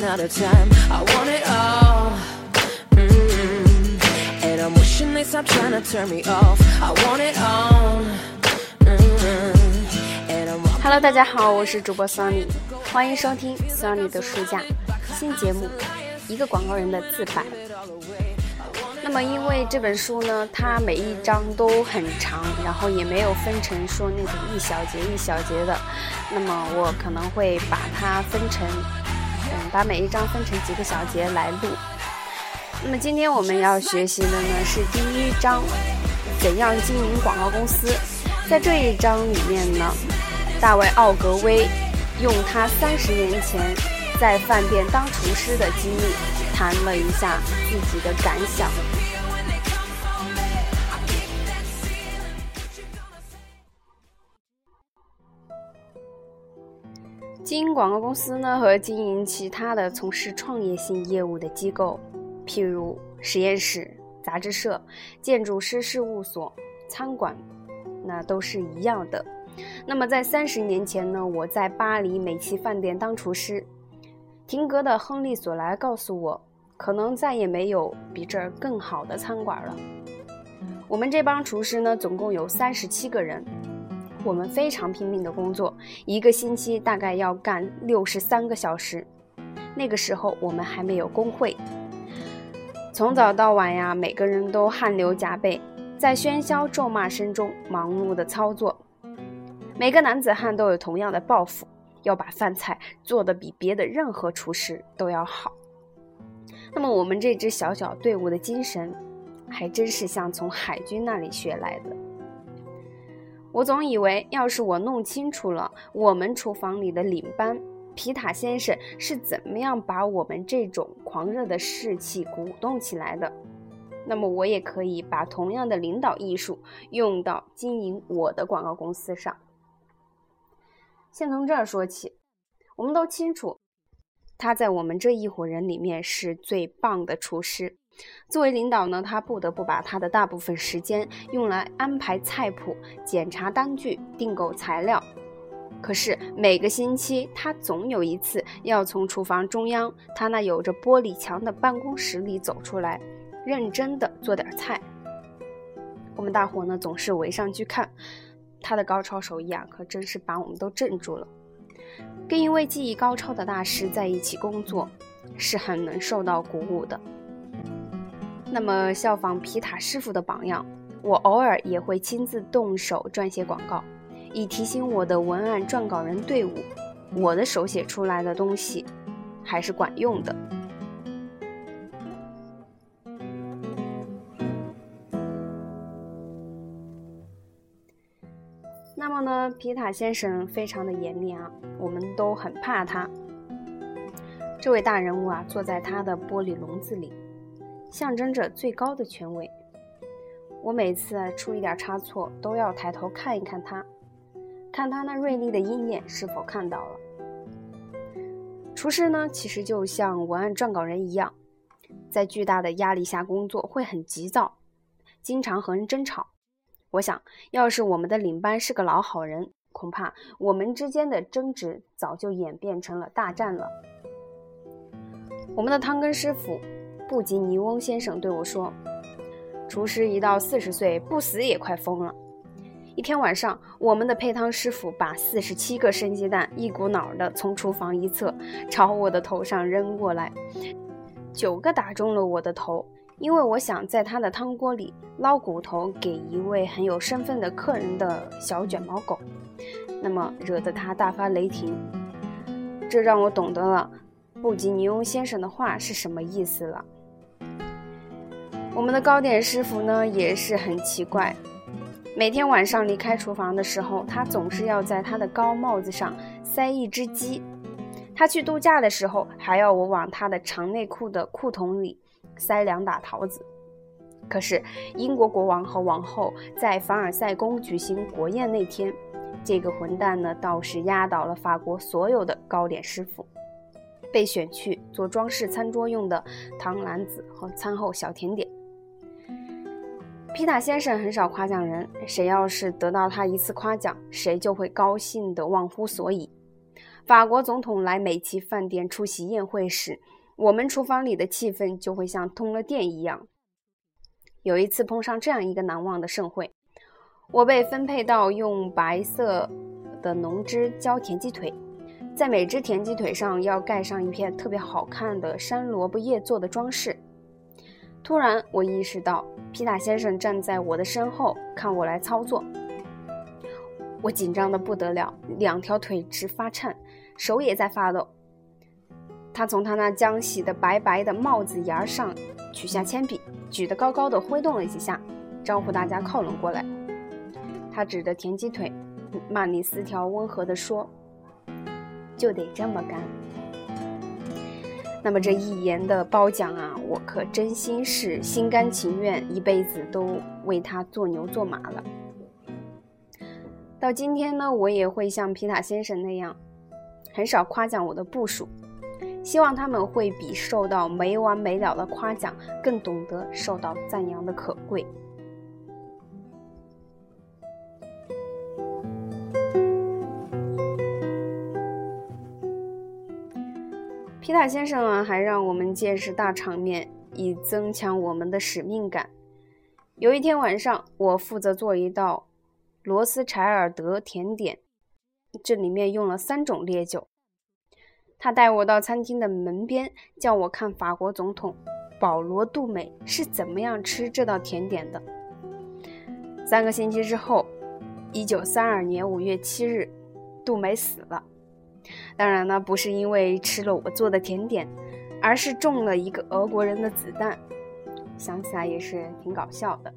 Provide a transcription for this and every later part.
running out of time. I want it all. Mm-hmm. And I'm wishing they stop trying to turn me off. I want it all. Mm-hmm. And I'm Hello，大家好，我是主播 Sunny，欢迎收听 Sunny 的书架新节目，一个广告人的自白。那么，因为这本书呢，它每一章都很长，然后也没有分成说那种一小节一小节的，那么我可能会把它分成，把每一章分成几个小节来录。那么今天我们要学习的呢是第一章，怎样经营广告公司。在这一章里面呢，大卫奥格威用他三十年前在饭店当厨师的经历，谈了一下自己的感想。经营广告公司呢，和经营其他的从事创业性业务的机构，譬如实验室、杂志社、建筑师事务所、餐馆，那都是一样的。那么在三十年前呢，我在巴黎美琪饭店当厨师，廷格的亨利·索莱告诉我，可能再也没有比这儿更好的餐馆了。我们这帮厨师呢，总共有三十七个人。我们非常拼命的工作，一个星期大概要干六十三个小时。那个时候我们还没有工会，从早到晚呀，每个人都汗流浃背，在喧嚣咒骂声中忙碌的操作。每个男子汉都有同样的抱负，要把饭菜做得比别的任何厨师都要好。那么我们这支小小队伍的精神，还真是像从海军那里学来的。我总以为，要是我弄清楚了我们厨房里的领班皮塔先生是怎么样把我们这种狂热的士气鼓动起来的，那么我也可以把同样的领导艺术用到经营我的广告公司上。先从这儿说起，我们都清楚，他在我们这一伙人里面是最棒的厨师。作为领导呢，他不得不把他的大部分时间用来安排菜谱、检查单据、订购材料。可是每个星期，他总有一次要从厨房中央他那有着玻璃墙的办公室里走出来，认真的做点菜。我们大伙呢总是围上去看，他的高超手艺啊，可真是把我们都镇住了。跟一位技艺高超的大师在一起工作，是很能受到鼓舞的。那么，效仿皮塔师傅的榜样，我偶尔也会亲自动手撰写广告，以提醒我的文案撰稿人队伍，我的手写出来的东西还是管用的。那么呢，皮塔先生非常的严厉啊，我们都很怕他。这位大人物啊，坐在他的玻璃笼子里。象征着最高的权威。我每次出一点差错，都要抬头看一看他，看他那锐利的鹰眼是否看到了。厨师呢，其实就像文案撰稿人一样，在巨大的压力下工作，会很急躁，经常和人争吵。我想要是我们的领班是个老好人，恐怕我们之间的争执早就演变成了大战了。我们的汤根师傅。布吉尼翁先生对我说：“厨师一到四十岁，不死也快疯了。”一天晚上，我们的配汤师傅把四十七个生鸡蛋一股脑的从厨房一侧朝我的头上扔过来，九个打中了我的头，因为我想在他的汤锅里捞骨头给一位很有身份的客人的小卷毛狗，那么惹得他大发雷霆。这让我懂得了布吉尼翁先生的话是什么意思了。我们的糕点师傅呢也是很奇怪，每天晚上离开厨房的时候，他总是要在他的高帽子上塞一只鸡。他去度假的时候，还要我往他的长内裤的裤筒里塞两打桃子。可是英国国王和王后在凡尔赛宫举行国宴那天，这个混蛋呢倒是压倒了法国所有的糕点师傅。被选去做装饰餐桌用的糖篮子和餐后小甜点。皮塔先生很少夸奖人，谁要是得到他一次夸奖，谁就会高兴得忘乎所以。法国总统来美琪饭店出席宴会时，我们厨房里的气氛就会像通了电一样。有一次碰上这样一个难忘的盛会，我被分配到用白色的浓汁浇田鸡腿，在每只田鸡腿上要盖上一片特别好看的山萝卜叶做的装饰。突然，我意识到皮塔先生站在我的身后看我来操作，我紧张的不得了，两条腿直发颤。手也在发抖。他从他那浆洗的白白的帽子沿上取下铅笔，举得高高的挥动了几下，招呼大家靠拢过来。他指着田鸡腿，慢里斯条温和地说：“就得这么干。”那么这一言的褒奖啊，我可真心是心甘情愿，一辈子都为他做牛做马了。到今天呢，我也会像皮塔先生那样。很少夸奖我的部属，希望他们会比受到没完没了的夸奖更懂得受到赞扬的可贵。皮塔先生啊，还让我们见识大场面，以增强我们的使命感。有一天晚上，我负责做一道罗斯柴尔德甜点。这里面用了三种烈酒。他带我到餐厅的门边，叫我看法国总统保罗·杜美是怎么样吃这道甜点的。三个星期之后，一九三二年五月七日，杜美死了。当然呢，不是因为吃了我做的甜点，而是中了一个俄国人的子弹。想起来也是挺搞笑的。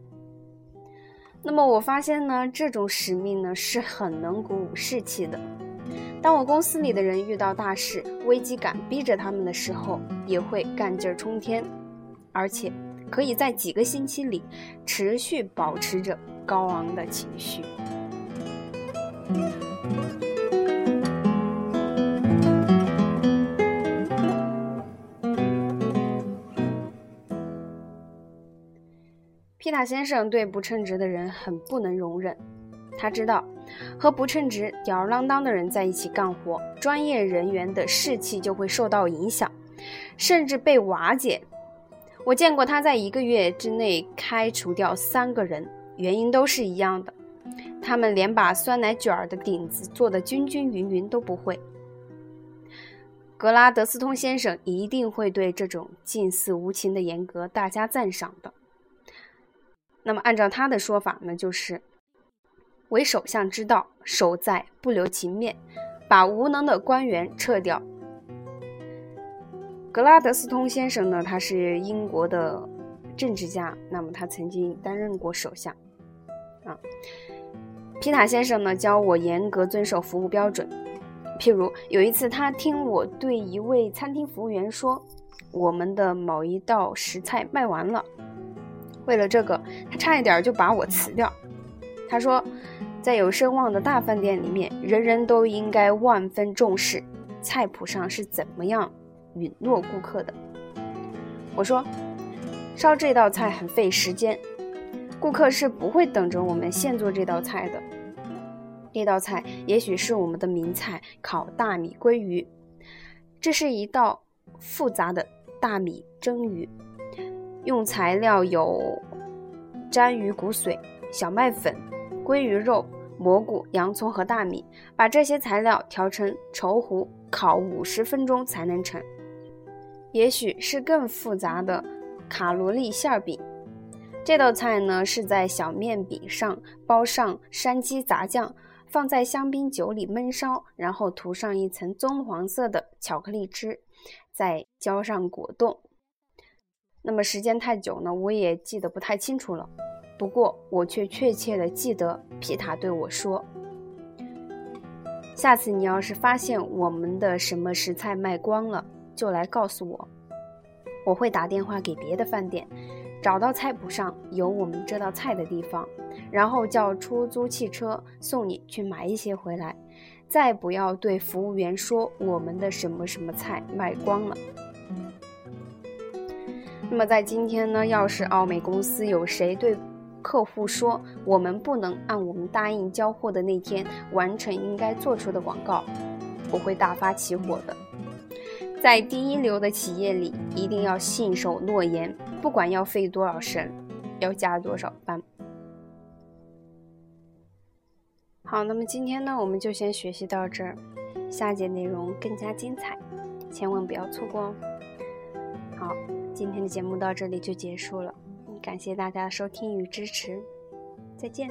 那么我发现呢，这种使命呢是很能鼓舞士气的。当我公司里的人遇到大事、危机感逼着他们的时候，也会干劲儿冲天，而且可以在几个星期里持续保持着高昂的情绪。皮塔先生对不称职的人很不能容忍，他知道和不称职、吊儿郎当的人在一起干活，专业人员的士气就会受到影响，甚至被瓦解。我见过他在一个月之内开除掉三个人，原因都是一样的，他们连把酸奶卷儿的顶子做得均均匀匀都不会。格拉德斯通先生一定会对这种近似无情的严格大加赞赏的。那么，按照他的说法呢，就是为首相之道，守在不留情面，把无能的官员撤掉。格拉德斯通先生呢，他是英国的政治家，那么他曾经担任过首相。啊，皮塔先生呢，教我严格遵守服务标准。譬如有一次，他听我对一位餐厅服务员说：“我们的某一道食材卖完了。”为了这个，他差一点就把我辞掉。他说，在有声望的大饭店里面，人人都应该万分重视菜谱上是怎么样允诺顾客的。我说，烧这道菜很费时间，顾客是不会等着我们现做这道菜的。这道菜也许是我们的名菜——烤大米鲑鱼。这是一道复杂的大米蒸鱼。用材料有鲇鱼骨髓、小麦粉、鲑鱼肉、蘑菇、洋葱和大米。把这些材料调成稠糊，烤五十分钟才能成。也许是更复杂的卡罗利馅饼。这道菜呢是在小面饼上包上山鸡杂酱，放在香槟酒里焖烧，然后涂上一层棕黄色的巧克力汁，再浇上果冻。那么时间太久呢，我也记得不太清楚了。不过我却确切的记得皮塔对我说：“下次你要是发现我们的什么食材卖光了，就来告诉我。我会打电话给别的饭店，找到菜谱上有我们这道菜的地方，然后叫出租汽车送你去买一些回来。再不要对服务员说我们的什么什么菜卖光了。”那么在今天呢，要是奥美公司有谁对客户说我们不能按我们答应交货的那天完成应该做出的广告，我会大发起火的。在第一流的企业里，一定要信守诺言，不管要费多少神，要加多少班。好，那么今天呢，我们就先学习到这儿，下节内容更加精彩，千万不要错过哦。好，今天的节目到这里就结束了，感谢大家的收听与支持，再见。